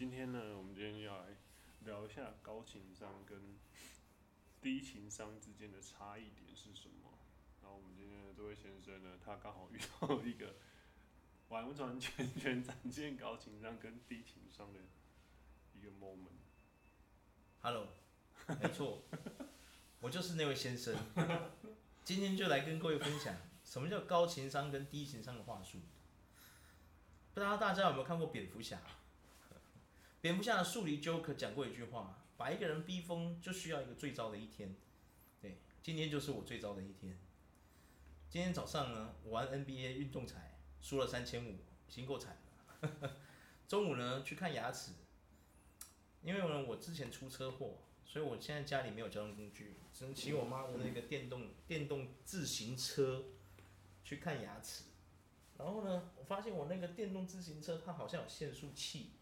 今天呢，我们今天要来聊一下高情商跟低情商之间的差异点是什么。然后我们今天的这位先生呢，他刚好遇到了一个完完全全展现高情商跟低情商的一个 moment。Hello，没错，我就是那位先生。今天就来跟各位分享什么叫高情商跟低情商的话术。不知道大家有没有看过蝙蝠侠？蝙蝠侠的宿敌 Joker 讲过一句话：把一个人逼疯，就需要一个最糟的一天。对，今天就是我最糟的一天。今天早上呢，我玩 NBA 运动彩，输了三千五，已经够惨了。中午呢，去看牙齿，因为呢，我之前出车祸，所以我现在家里没有交通工具，只能骑我妈的那个电动电动自行车去看牙齿。然后呢，我发现我那个电动自行车它好像有限速器。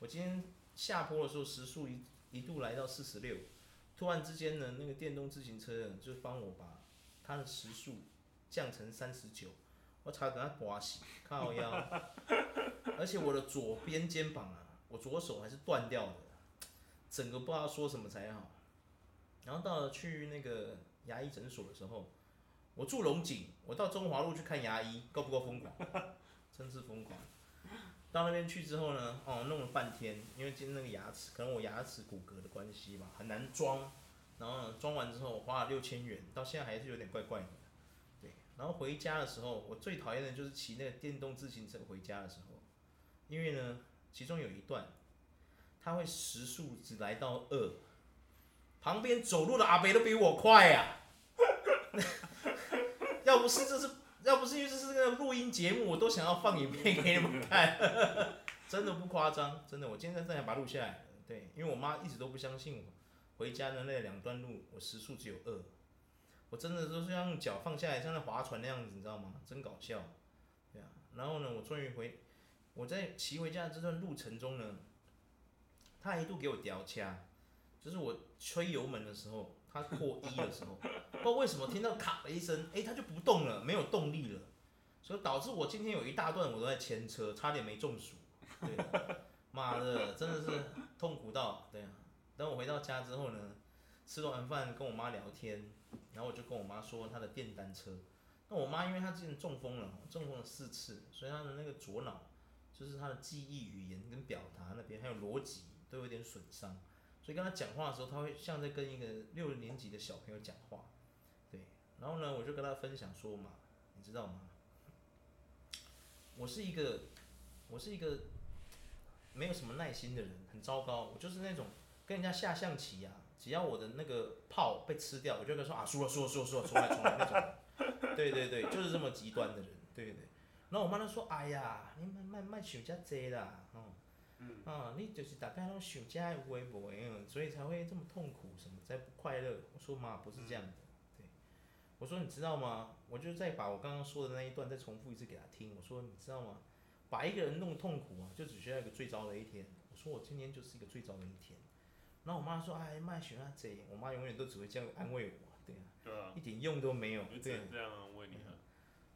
我今天下坡的时候时速一一度来到四十六，突然之间呢，那个电动自行车就帮我把它的时速降成三十九，我差点给它刮死，靠腰，而且我的左边肩膀啊，我左手还是断掉的，整个不知道说什么才好。然后到了去那个牙医诊所的时候，我住龙井，我到中华路去看牙医，够不够疯狂？真是疯狂。到那边去之后呢，哦，弄了半天，因为今天那个牙齿，可能我牙齿骨骼的关系吧，很难装。然后，装完之后我花了六千元，到现在还是有点怪怪的。对，然后回家的时候，我最讨厌的就是骑那个电动自行车回家的时候，因为呢，其中有一段，它会时速只来到二，旁边走路的阿伯都比我快呀、啊。要不是这是。要不是因为这是个录音节目，我都想要放影片给你们看，真的不夸张，真的，我今天在这里把它录下来。对，因为我妈一直都不相信我，回家的那两段路我时速只有二，我真的都是要用脚放下来，像在划船那样子，你知道吗？真搞笑，对啊。然后呢，我终于回，我在骑回家的这段路程中呢，他一度给我调掐，就是我吹油门的时候。他破一的时候，不知道为什么听到咔的一声，哎、欸，他就不动了，没有动力了，所以导致我今天有一大段我都在牵车，差点没中暑。对，妈的，真的是痛苦到，对啊。等我回到家之后呢，吃完饭跟我妈聊天，然后我就跟我妈说她的电单车。那我妈因为她之前中风了，中风了四次，所以她的那个左脑，就是她的记忆、语言跟表达那边还有逻辑都有点损伤。所以跟他讲话的时候，他会像在跟一个六年级的小朋友讲话，对。然后呢，我就跟他分享说嘛，你知道吗？我是一个，我是一个没有什么耐心的人，很糟糕。我就是那种跟人家下象棋啊，只要我的那个炮被吃掉，我就跟他说啊，输了，输了，输了，输了，重来，重来那种。对对对，就是这么极端的人，对对。然后我妈就说，哎呀，你慢慢慢想这多啦，哦。嗯啊，你就是大概拢想家有为无为，所以才会这么痛苦，什么才不快乐？我说妈，不是这样的，对，我说你知道吗？我就再把我刚刚说的那一段再重复一次给他听。我说你知道吗？把一个人弄痛苦啊，就只需要一个最糟的一天。我说我今天就是一个最糟的一天。然后我妈说，哎，妈喜欢这，我妈永远都只会这样安慰我，对啊，对啊，一点用都没有，对，这样安慰你。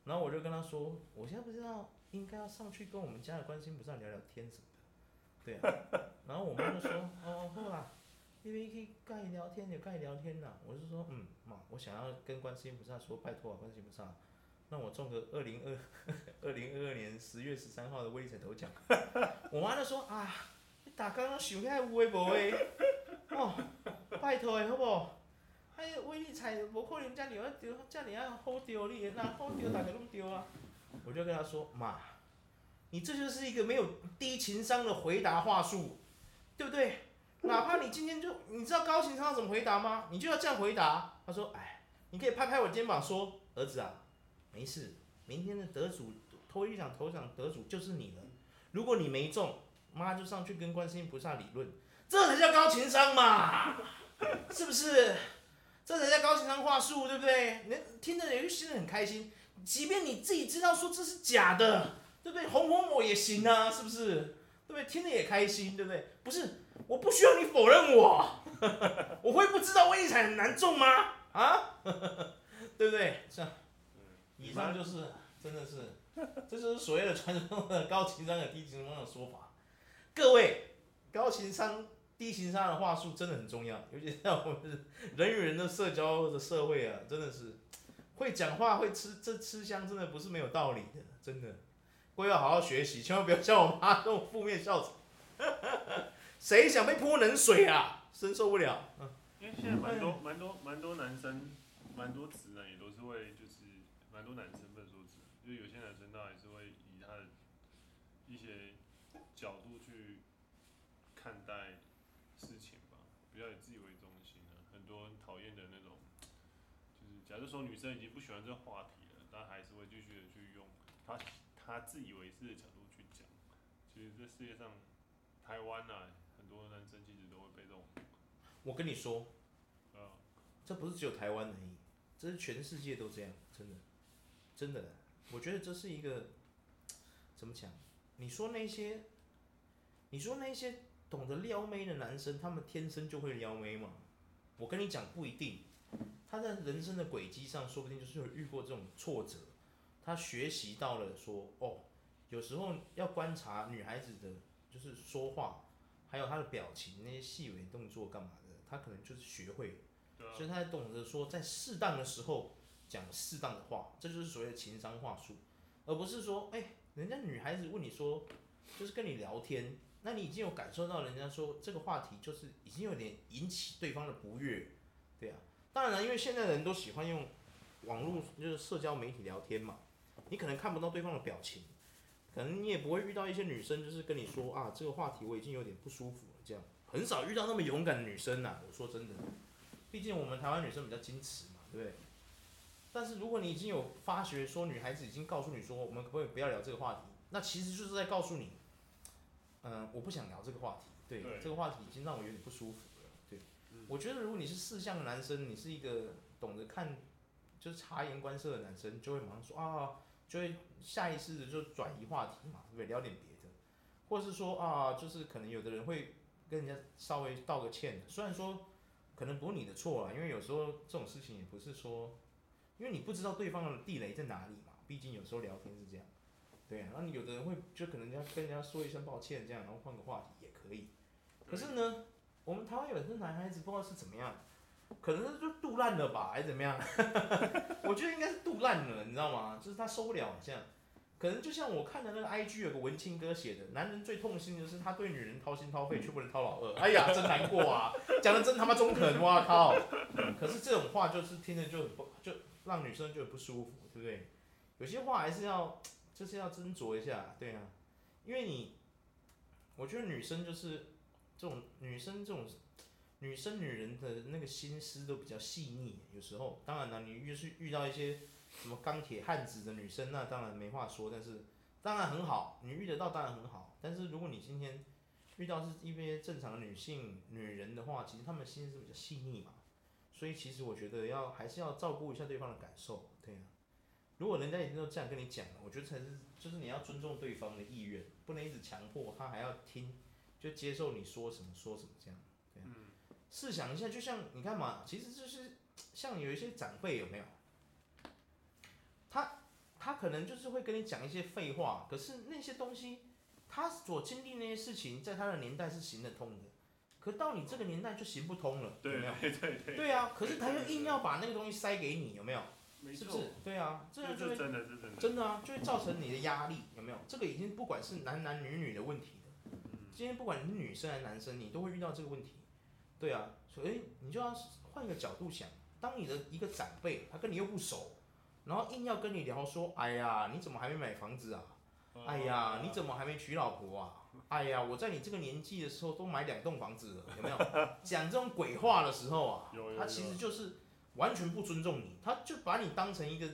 然后我就跟她说，我现在不知道应该要上去跟我们家的观世音菩萨聊聊天什么。对啊，然后我妈就说：“哦，好啦，因为可以跟你聊天，就跟你聊天呐。”我就说：“嗯，妈，我想要跟观世音菩萨说，拜托啊，观世音菩萨，让我中个二零二 二零二二年十月十三号的威力彩头奖。”我妈就说：“啊，你大刚刚想遐有诶无诶，哦，拜托诶，好不好？哎，威力彩无可能遮尔啊丢，遮尔啊好丢你，那好丢大家拢丢啊。”我就跟她说：“妈。”你这就是一个没有低情商的回答话术，对不对？哪怕你今天就你知道高情商怎么回答吗？你就要这样回答。他说：“哎，你可以拍拍我肩膀说，儿子啊，没事，明天的得主，头一奖头奖得主就是你了。如果你没中，妈就上去跟观世音菩萨理论，这才叫高情商嘛，是不是？这才叫高情商话术，对不对？你听着有些人很开心，即便你自己知道说这是假的。”对不对？哄哄我也行啊，是不是？对不对？听着也开心，对不对？不是，我不需要你否认我，我会不知道威力彩很难中吗？啊，对不对？这样，以上就是，真的是，这就是所谓的传说中的高情商和低情商的说法。各位，高情商、低情商的话术真的很重要，尤其在我们人与人的社交的社会啊，真的是会讲话、会吃这吃香，真的不是没有道理的，真的。我要好好学习，千万不要像我妈这种负面校长。谁想被泼冷水啊？真受不了。因为现在蛮多、蛮多、蛮多男生，蛮多直男也都是会，就是蛮多男生不能说直男，就有些男生他还是会以他的一些角度去看待事情吧，比较以自己为中心的、啊。很多人讨厌的那种，就是假如说女生已经不喜欢这个话题了，但还是会继续的去用他他自以为是的角度去讲。其实这世界上，台湾啊，很多男生其实都会被这种。我跟你说，这不是只有台湾而已，这是全世界都这样，真的，真的，我觉得这是一个怎么讲？你说那些，你说那些懂得撩妹的男生，他们天生就会撩妹吗？我跟你讲，不一定，他在人生的轨迹上，说不定就是有遇过这种挫折，他学习到了说，哦，有时候要观察女孩子的，就是说话，还有她的表情，那些细微动作干嘛的。他可能就是学会，所以他才懂得说，在适当的时候讲适当的话，这就是所谓的情商话术，而不是说，哎，人家女孩子问你说，就是跟你聊天，那你已经有感受到人家说这个话题就是已经有点引起对方的不悦，对啊，当然了，因为现在人都喜欢用网络就是社交媒体聊天嘛，你可能看不到对方的表情，可能你也不会遇到一些女生就是跟你说啊，这个话题我已经有点不舒服了这样。很少遇到那么勇敢的女生呐、啊，我说真的，毕竟我们台湾女生比较矜持嘛，对不对？但是如果你已经有发觉说女孩子已经告诉你说，我们可不可以不要聊这个话题？那其实就是在告诉你，嗯、呃，我不想聊这个话题，对，对这个话题已经让我有点不舒服了，对。嗯、我觉得如果你是四向的男生，你是一个懂得看，就是察言观色的男生，就会马上说啊，就会下意识的就转移话题嘛，对不对？聊点别的，或是说啊，就是可能有的人会。跟人家稍微道个歉，虽然说可能不是你的错啊，因为有时候这种事情也不是说，因为你不知道对方的地雷在哪里嘛，毕竟有时候聊天是这样，对啊，那你有的人会就可能人家跟人家说一声抱歉这样，然后换个话题也可以。可是呢，我们台湾有些男孩子不知道是怎么样，可能是就肚烂了吧，还是怎么样？我觉得应该是肚烂了，你知道吗？就是他受不了这样。可能就像我看的那个 IG 有个文青哥写的，男人最痛心的是他对女人掏心掏肺，却不能掏老二。哎呀，真难过啊！讲的真他妈中肯，哇靠！可是这种话就是听着就很不，就让女生就很不舒服，对不对？有些话还是要，就是要斟酌一下，对啊。因为你，我觉得女生就是这种女生这种女生女人的那个心思都比较细腻，有时候当然了，你遇是遇到一些。什么钢铁汉子的女生，那当然没话说。但是，当然很好，你遇得到当然很好。但是，如果你今天遇到是一些正常的女性女人的话，其实她们心思比较细腻嘛。所以，其实我觉得要还是要照顾一下对方的感受，对啊。如果人家已经都这样跟你讲了，我觉得才是就是你要尊重对方的意愿，不能一直强迫他还要听，就接受你说什么说什么这样，对。试想一下，就像你看嘛，其实就是像有一些长辈有没有？他他可能就是会跟你讲一些废话，可是那些东西，他所经历那些事情，在他的年代是行得通的，可到你这个年代就行不通了，对，有没有？对对对。对啊，可是他又硬要把那个东西塞给你，有没有？是不是？对啊，这样就会真的真的真的啊，就会造成你的压力，有没有？这个已经不管是男男女女的问题了，今天不管你是女生还是男生，你都会遇到这个问题。对啊，所以你就要换一个角度想，当你的一个长辈，他跟你又不熟。然后硬要跟你聊说，哎呀，你怎么还没买房子啊？哎呀，你怎么还没娶老婆啊？哎呀，我在你这个年纪的时候都买两栋房子了，有没有？讲这种鬼话的时候啊，他其实就是完全不尊重你，他就把你当成一个，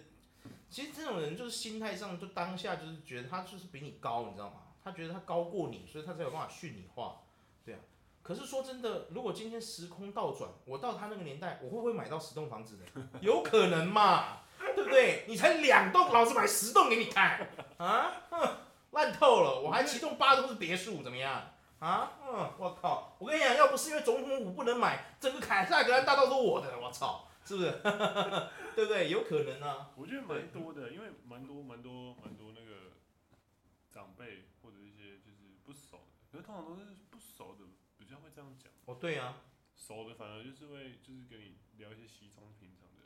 其实这种人就是心态上就当下就是觉得他就是比你高，你知道吗？他觉得他高过你，所以他才有办法训你话。可是说真的，如果今天时空倒转，我到他那个年代，我会不会买到十栋房子呢？有可能嘛？对不对？你才两栋，老子买十栋给你看啊！哼，烂透了！我还七栋八栋是别墅，怎么样？啊？嗯，我靠！我跟你讲，要不是因为总统府不能买，整个凯撒格兰大道都我的，我操！是不是？对不对？有可能啊。我觉得蛮多的，因为蛮多蛮多蛮多那个长辈或者一些就是不熟的，可是通常都是不熟的较会这样讲。哦，对啊，熟的反而就是会就是跟你聊一些稀松平常的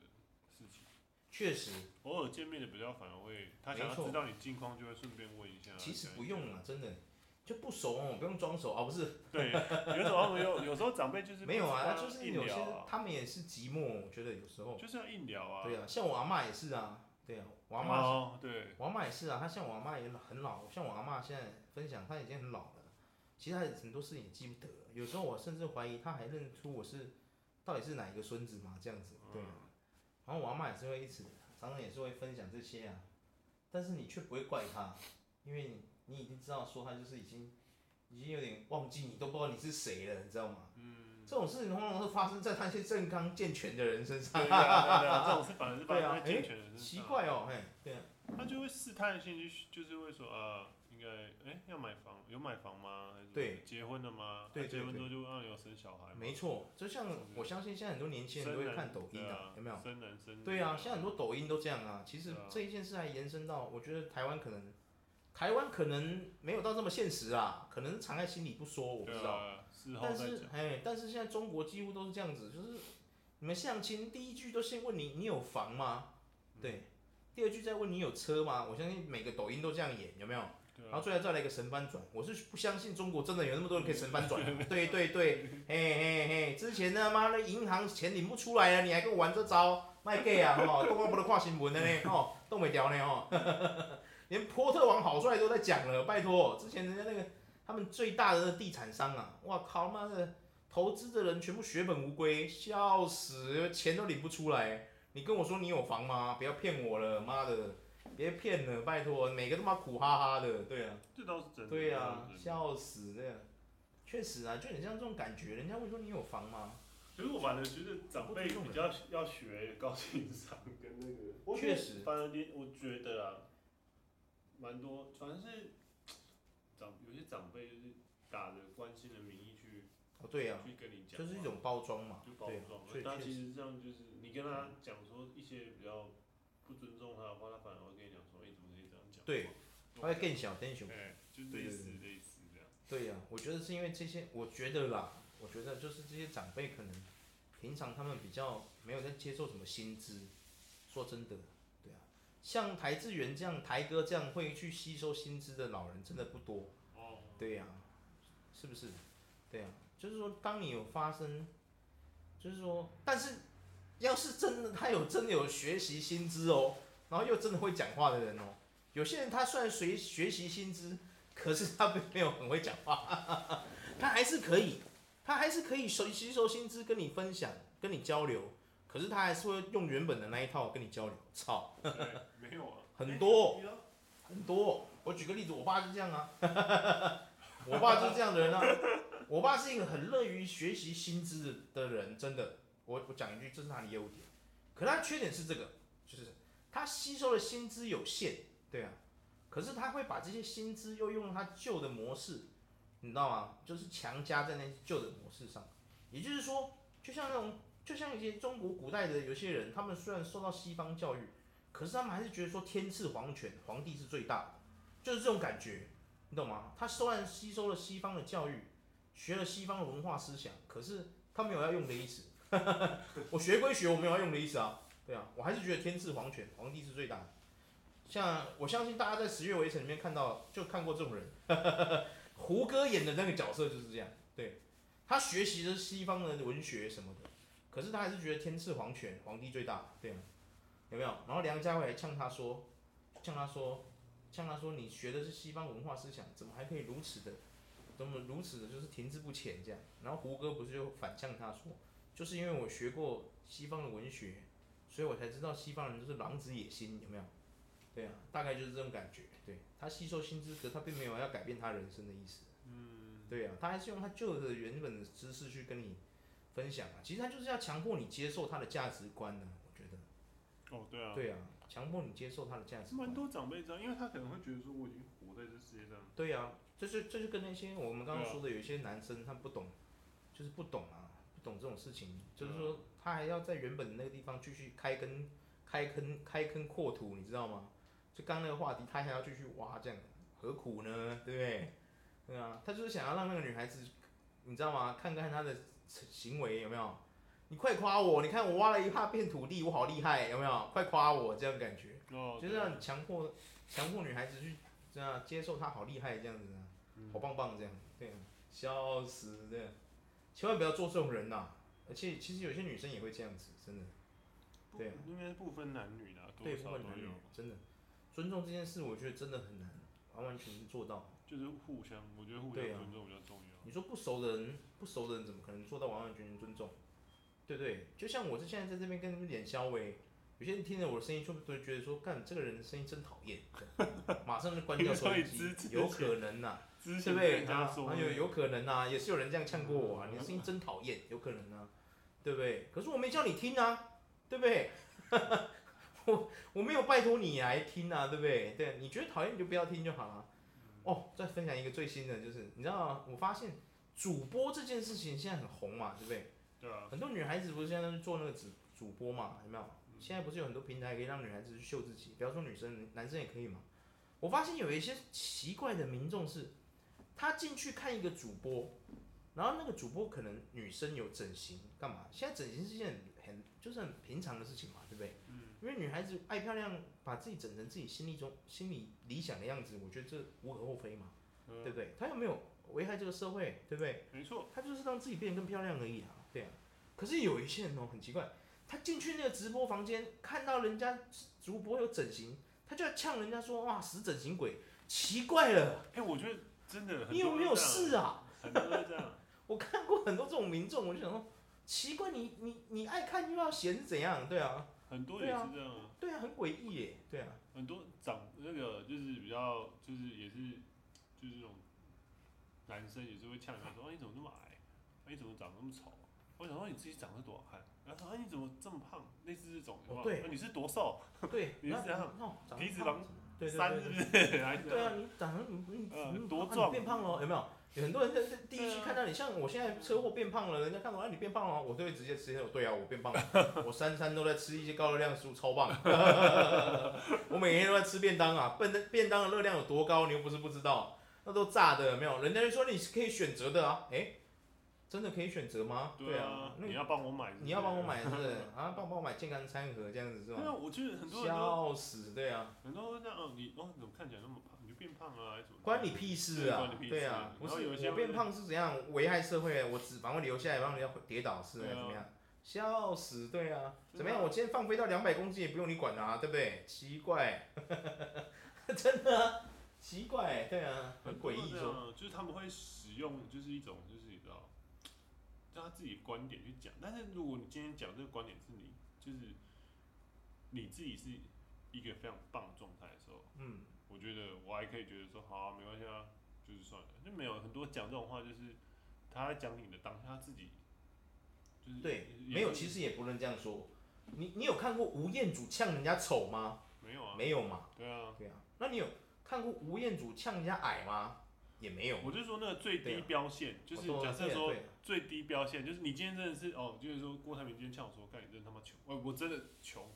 事情。确实，偶尔见面的比较反而会，他想要知道你近况，就会顺便问一下。其实不用啊，真的。就不熟哦，不用装熟啊，不是。对，有时候有有时候长辈就是没有啊，就是有些他们也是寂寞，我觉得有时候就是要硬聊啊。对啊，像我阿妈也是啊，对啊，我阿嬷，对，我阿妈也是啊，她像我阿妈也很老，像我阿妈现在分享，她已经很老了，其实她很多事情也记不得了，有时候我甚至怀疑他还认出我是到底是哪一个孙子嘛，这样子，对啊。然后我阿嬷也是会一直常常也是会分享这些啊，但是你却不会怪他，因为你。你已经知道说他就是已经，已经有点忘记你，都不知道你是谁了，你知道吗？嗯。这种事情往往是发生在那些健康健全的人身上。对啊，对啊，这种事反而是发生在健全的人身上。奇怪哦，嘿，对啊。他就会试探性去，就是会说啊，应该，哎，要买房，有买房吗？还是对。结婚了吗？对，结婚之后就让有生小孩。没错，就像我相信现在很多年轻人都会看抖音的，有没有？生男生。对啊，现在很多抖音都这样啊。其实这一件事还延伸到，我觉得台湾可能。台湾可能没有到这么现实啊，可能藏在心里不说，我不知道。啊、但是，哎，但是现在中国几乎都是这样子，就是你们相亲第一句都先问你，你有房吗？对，第二句再问你有车吗？我相信每个抖音都这样演，有没有？啊、然后最后再来一个神翻转，我是不相信中国真的有那么多人可以神翻转。对对对，嘿嘿嘿，之前他妈的银行钱领不出来了，你还跟我玩这招，卖 gay 啊，哈，都不能看新闻的呢，哦，都没掉呢，哦。连波特王好帅都在讲了，拜托，之前人家那个他们最大的那地产商啊，哇靠妈的，投资的人全部血本无归，笑死，钱都领不出来。你跟我说你有房吗？不要骗我了，妈的，别骗了，拜托，每个他妈苦哈哈的，对啊，这倒是真的，对啊，笑死这样，确实啊，就很像这种感觉，人家会说你有房吗？其实我反而觉得长辈比较要学高情商跟那个，确实，反而你我觉得啊。蛮多，反正是 长有些长辈就是打着关心的名义去，哦对呀，去跟你讲，就是一种包装嘛，就包装。但其实这样就是你跟他讲说一些比较不尊重他的话，他反而会跟你讲说，哎，怎么可以这样讲？对，他会更小更凶。哎，就类似类似这样。对呀，我觉得是因为这些，我觉得啦，我觉得就是这些长辈可能平常他们比较没有在接受什么薪资，说真的。像台志远这样，台哥这样会去吸收薪资的老人真的不多。哦。对呀，是不是？对呀，就是说，当你有发生，就是说，但是，要是真的他有真的有学习薪资哦，然后又真的会讲话的人哦，有些人他虽然学学习薪资，可是他并没有很会讲话，他还是可以，他还是可以收吸收薪资，跟你分享，跟你交流。可是他还是会用原本的那一套跟你交流，操，没有啊，很多，很多。我举个例子，我爸就这样啊，我爸就是这样的人啊。我爸是一个很乐于学习新知的人，真的。我我讲一句，这是他的优点。可他缺点是这个，就是他吸收的新知有限，对啊。可是他会把这些新知又用他旧的模式，你知道吗？就是强加在那旧的模式上。也就是说，就像那种。就像一些中国古代的有些人，他们虽然受到西方教育，可是他们还是觉得说天赐皇权，皇帝是最大的，就是这种感觉，你懂吗？他虽然吸收了西方的教育，学了西方的文化思想，可是他没有要用的意思。我学归学，我没有要用的意思啊。对啊，我还是觉得天赐皇权，皇帝是最大的。像我相信大家在《十月围城》里面看到，就看过这种人，胡歌演的那个角色就是这样。对，他学习的是西方的文学什么的。可是他还是觉得天赐皇权，皇帝最大，对吗？有没有？然后梁家辉还呛他说，呛他说，呛他说，你学的是西方文化思想，怎么还可以如此的，怎么如此的，就是停滞不前这样？然后胡歌不是就反呛他说，就是因为我学过西方的文学，所以我才知道西方人都是狼子野心，有没有？对啊，大概就是这种感觉。对，他吸收新知，识他并没有要改变他人生的意思。嗯，对啊，他还是用他旧的原本的知识去跟你。分享啊，其实他就是要强迫你接受他的价值观呢，我觉得。哦，对啊。对啊，强迫你接受他的价值观。蛮多长辈这样，因为他可能会觉得说我已经活在这世界上。对啊，就是就是跟那些我们刚刚说的有一些男生他不懂，就是不懂啊，不懂这种事情，就是说他还要在原本的那个地方继续开根开坑开坑扩土，你知道吗？就刚那个话题，他还要继续挖这样，何苦呢？对不对？对啊，他就是想要让那个女孩子，你知道吗？看看他的行为有没有？你快夸我！你看我挖了一大片土地，我好厉害，有没有？快夸我，这样感觉，哦、就是让你强迫强迫女孩子去这样接受他好厉害这样子，好棒棒这样，对啊，笑死这样，千万不要做这种人呐、啊！而且其实有些女生也会这样子，真的，对啊，应该不分男女的，对，不分男女，真的，尊重这件事，我觉得真的很难，完完全全做到，就是互相，我觉得互相尊重比较重要。你说不熟的人，不熟的人怎么可能做到完完全全尊重？对不对？就像我是现在在这边跟你们脸消微，有些人听着我的声音，就会觉得说，干这个人的声音真讨厌，马上就关掉收音机，有可能呐、啊，对不对？啊，有有可能呐、啊，也是有人这样呛过我啊，你的声音真讨厌，有可能啊，对不对？可是我没叫你听啊，对不对？我我没有拜托你来听啊，对不对？对，你觉得讨厌你就不要听就好了。哦，再分享一个最新的，就是你知道吗？我发现主播这件事情现在很红嘛，对不对？对啊。很多女孩子不是现在都做那个主主播嘛，有没有？现在不是有很多平台可以让女孩子去秀自己，比方说女生，男生也可以嘛。我发现有一些奇怪的民众是，他进去看一个主播，然后那个主播可能女生有整形干嘛？现在整形是一件很很就是很平常的事情嘛，对不对？嗯。因为女孩子爱漂亮，把自己整成自己心里中心里理想的样子，我觉得这无可厚非嘛，嗯、对不对？她又没有危害这个社会，对不对？没错。她就是让自己变得更漂亮而已啊，对啊。可是有一些人哦，很奇怪，他进去那个直播房间，看到人家主播有整形，他就要呛人家说：“哇，死整形鬼！”奇怪了。哎、欸，我觉得真的。你有没有事啊？很多人这样。我看过很多这种民众，我就想说，奇怪，你你你爱看又要嫌是怎样？对啊。很多也是这样啊，对啊，很诡异耶，对啊，很多长那个就是比较就是也是就是这种男生也是会呛他说，啊你怎么那么矮，啊你怎么长那么丑？我想说你自己长得多好看，然后说啊你怎么这么胖？类似这种，对，啊你是多瘦？对，你是这样，皮脂肪三是不是？对啊，你长得你你你多壮，变胖了有没有？有很多人在第一期看到你，像我现在车祸变胖了，人家看到啊你变胖了，我都会直接直接对啊，我变胖了，我三餐都在吃一些高热量食物，超棒，我每天都在吃便当啊，便当便当的热量有多高，你又不是不知道，那都炸的，有没有，人家就说你是可以选择的啊，诶。真的可以选择吗？对啊，你要帮我买，你要帮我买是不是？啊，帮帮我买健康餐盒这样子是吧？对啊，我觉得很多人笑死，对啊，很多人这样，哦，你哦，怎么看起来那么胖？你就变胖了还是怎么？关你屁事啊！对啊，不是我变胖是怎样危害社会？我脂肪会留下来，让人家跌倒是怎么样？笑死，对啊，怎么样？我今天放飞到两百公斤也不用你管啊，对不对？奇怪，真的奇怪，对啊，很诡异说，就是他们会使用，就是一种就是。让他自己观点去讲，但是如果你今天讲这个观点是你，就是你自己是一个非常棒的状态的时候，嗯，我觉得我还可以觉得说，好啊，没关系啊，就是算了，就没有很多讲这种话，就是他在讲你的当下他自己，就是对，没有，其实也不能这样说。你你有看过吴彦祖呛人家丑吗？没有啊，没有嘛。对啊，对啊。那你有看过吴彦祖呛人家矮吗？也没有。我就说那个最低标线，就是假设说。最低标线就是你今天真的是哦，就是说郭台铭今天呛我说，干你真他妈穷，我我真的穷，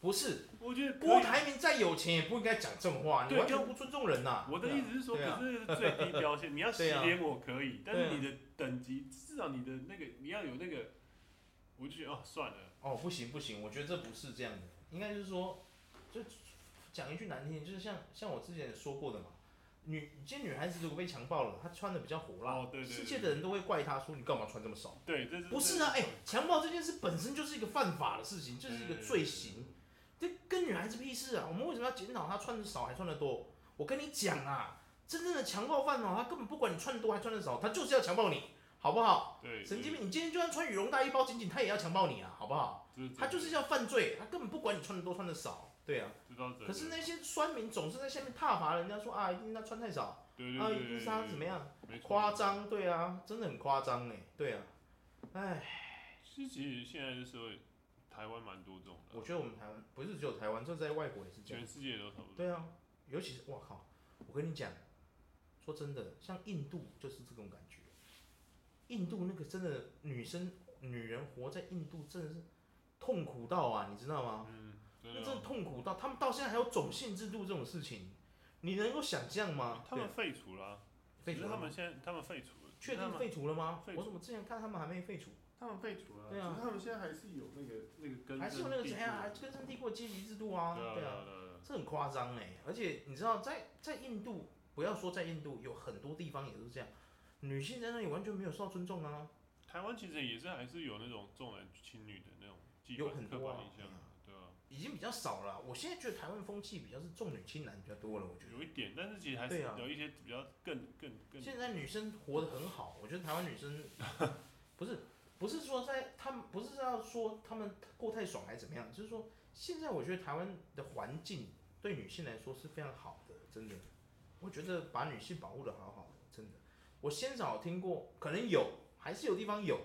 不是，我觉得郭台铭再有钱也不应该讲这种话，你完全不尊重人呐。我的意思是说，可是最低标线，你要洗脸我可以，但是你的等级至少你的那个你要有那个，我就觉得哦算了，哦不行不行，我觉得这不是这样的，应该就是说，就讲一句难听，就是像像我之前说过的嘛。女，今天女孩子如果被强暴了，她穿的比较火辣，世界的人都会怪她说，你干嘛穿这么少？对，这是不是啊？哎、欸，强暴这件事本身就是一个犯法的事情，就是一个罪行，这跟女孩子屁事啊！我们为什么要检讨她穿的少还穿的多？我跟你讲啊，真正的强暴犯哦，他根本不管你穿的多还穿的少，他就是要强暴你，好不好？对，神经病！你今天就算穿羽绒大衣包紧紧，他也要强暴你啊，好不好？他就是要犯罪，他根本不管你穿的多穿的少。对啊，可是那些酸民总是在下面挞伐人家说啊，一定他穿太少，对对啊，一定是他怎么样，夸张，对啊，真的很夸张哎，对啊，哎，其实现在的社会，台湾蛮多这种的。我觉得我们台湾不是只有台湾，这在外国也是这样。全世界都差不多。对啊，尤其是我靠，我跟你讲，说真的，像印度就是这种感觉，印度那个真的女生女人活在印度真的是痛苦到啊，你知道吗？嗯那真的痛苦到，他们到现在还有种姓制度这种事情，你能够想象吗？他们废除了、啊。废除了。他们现在他们废除了。确定废除了吗？我怎么之前看他们还没废除？他们废除了。对啊。他们现在还是有那个那个根。还是有那个怎样？根深蒂固的阶级制度啊。对啊。这很夸张哎！而且你知道，在在印度，不要说在印度，有很多地方也是这样，女性在那里完全没有受到尊重啊。台湾其实也是还是有那种重男轻女的那种有很多啊。已经比较少了。我现在觉得台湾风气比较是重女轻男比较多了，我觉得。有一点，但是其实还是有一些比较更更更。现在女生活得很好，我觉得台湾女生 不是不是说在他们不是要说他们过太爽还是怎么样，就是说。现在我觉得台湾的环境对女性来说是非常好的，真的。我觉得把女性保护的好好的，真的。我先少听过，可能有，还是有地方有，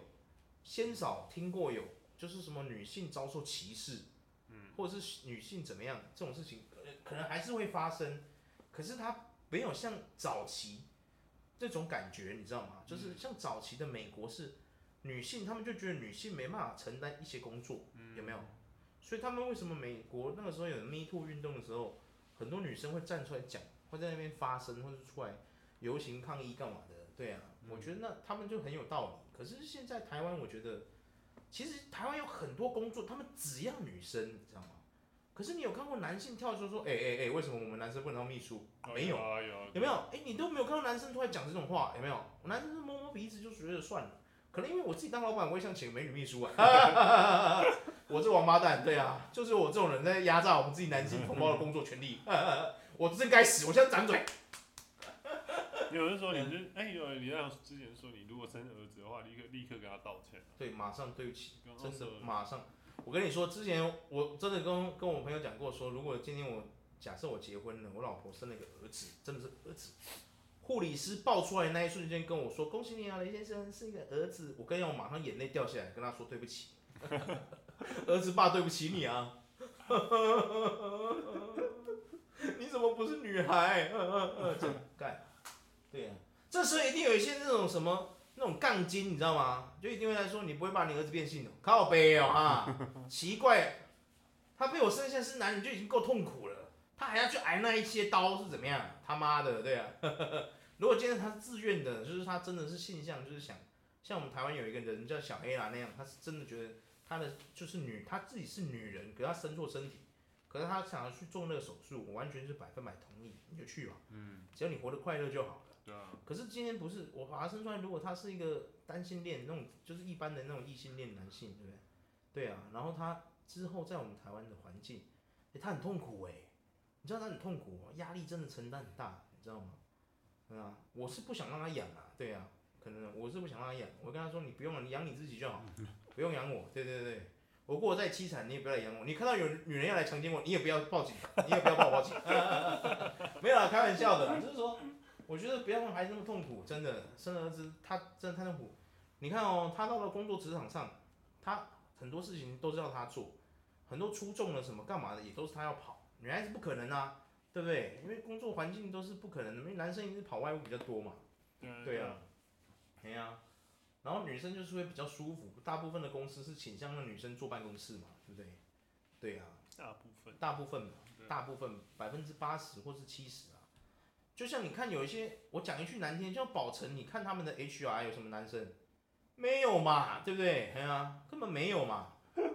先少听过有，就是什么女性遭受歧视，嗯，或者是女性怎么样这种事情，可能还是会发生。可是它没有像早期这种感觉，你知道吗？就是像早期的美国是女性，他们就觉得女性没办法承担一些工作，有没有？所以他们为什么美国那个时候有 Me Too 运动的时候，很多女生会站出来讲，会在那边发声，或者出来游行抗议干嘛的？对啊，我觉得那他们就很有道理。可是现在台湾，我觉得其实台湾有很多工作，他们只要女生，你知道吗？可是你有看过男性跳出来说，哎哎哎，为什么我们男生不能当秘书？没有，有没有？哎，你都没有看到男生出来讲这种话，有没有？男生摸摸鼻子就觉得算了。可能因为我自己当老板，我也想请个美女秘书啊。我这王八蛋，对啊，就是我这种人在压榨我们自己男性同胞的工作权利。我真该死，我现在掌嘴。有人说你就哎，有你那之前说你如果生儿子的话，立刻立刻给他道歉。对，马上对不起，真的马上。我跟你说，之前我真的跟跟我朋友讲过，说如果今天我假设我结婚了，我老婆生了一个儿子，真的是儿子。护理师抱出来的那一瞬间跟我说：“恭喜你啊，雷先生是一个儿子。”我跟你讲，我马上眼泪掉下来，跟他说：“对不起，儿子爸，对不起你啊！你怎么不是女孩？”这干，对呀、啊，这时候一定有一些那种什么那种杠精，你知道吗？就一定会来说：“你不会把你儿子变性的？靠北哦啊！奇怪，他被我生下是男人就已经够痛苦了，他还要去挨那一些刀是怎么样？他妈的，对呀、啊。”如果今天他是自愿的，就是他真的是性向，就是想像我们台湾有一个人叫小黑啦那样，他是真的觉得他的就是女，他自己是女人，可是他生错身体，可是他想要去做那个手术，我完全是百分百同意，你就去吧，嗯，只要你活得快乐就好了。对啊。可是今天不是我把他生出来，如果他是一个单性恋那种，就是一般的那种异性恋男性，对不对？对啊，然后他之后在我们台湾的环境，欸，他很痛苦哎，你知道他很痛苦，压力真的承担很大，你知道吗？对啊，我是不想让他养啊，对啊，可能我是不想让他养，我跟他说，你不用了，你养你自己就好，不用养我，对对对，我过得再凄惨你也不要来养我，你看到有女人要来强奸我，你也不要报警，你也不要报我报警，没有啊，开玩笑的啦，就是说，我觉得不要让孩子那么痛苦，真的，生儿子他真的太痛苦，你看哦，他到了工作职场上，他很多事情都是要他做，很多出众的什么干嘛的也都是他要跑，女孩子不可能啊。对不对？因为工作环境都是不可能的，因为男生一直跑外务比较多嘛。对啊。对啊。然后女生就是会比较舒服，大部分的公司是倾向让女生坐办公室嘛，对不对？对啊。大部分。大部分嘛，大部分百分之八十或是七十啊。就像你看有一些，我讲一句难听，就像宝成，你看他们的 HR 有什么男生？没有嘛，对不对？对啊，根本没有嘛。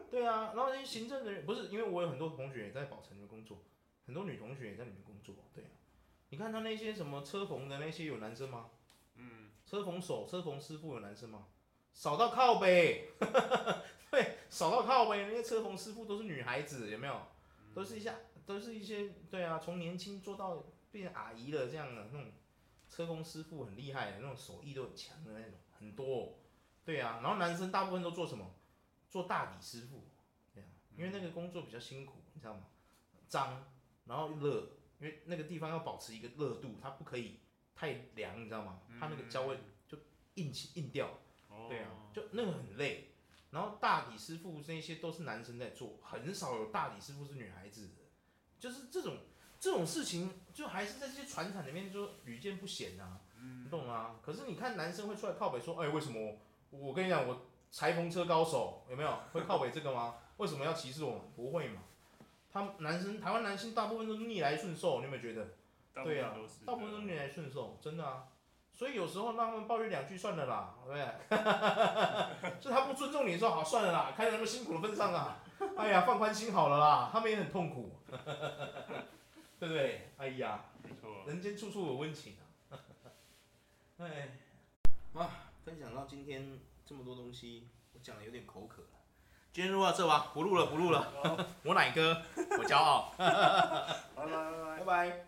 对啊，然后那些行政人员不是，因为我有很多同学也在宝成的工作。很多女同学也在里面工作，对啊，你看他那些什么车缝的那些有男生吗？嗯，车缝手、车缝师傅有男生吗？少到靠背，对，少到靠背，那些车缝师傅都是女孩子，有没有？都是一下，都是一些，对啊，从年轻做到变成阿姨了这样的那种车工师傅很厉害的，那种手艺都很强的那种，很多哦，对啊，然后男生大部分都做什么？做大底师傅，对啊，因为那个工作比较辛苦，你知道吗？脏。然后热，因为那个地方要保持一个热度，它不可以太凉，你知道吗？它那个胶会就硬起硬掉，对啊，就那个很累。然后大底师傅那些都是男生在做，很少有大底师傅是女孩子的，就是这种这种事情，就还是在这些船厂里面就屡见不鲜啊，你懂吗？可是你看男生会出来靠北说，哎，为什么？我跟你讲，我裁缝车高手有没有会靠北这个吗？为什么要歧视我们？不会嘛。他们男生，台湾男性大部分都是逆来顺受，你有没有觉得？对啊，大部分都逆来顺受，真的啊。所以有时候让他们抱怨两句算了啦，对不对？就他不尊重你说好算了啦，看在他们辛苦的份上啊，哎呀，放宽心好了啦，他们也很痛苦，对不对？哎呀，没错，人间处处有温情啊。哎，哇，分享到今天这么多东西，我讲的有点口渴了。今天录到这吧，不录了，不录了。我奶哥，我骄傲。拜 拜拜拜。拜拜。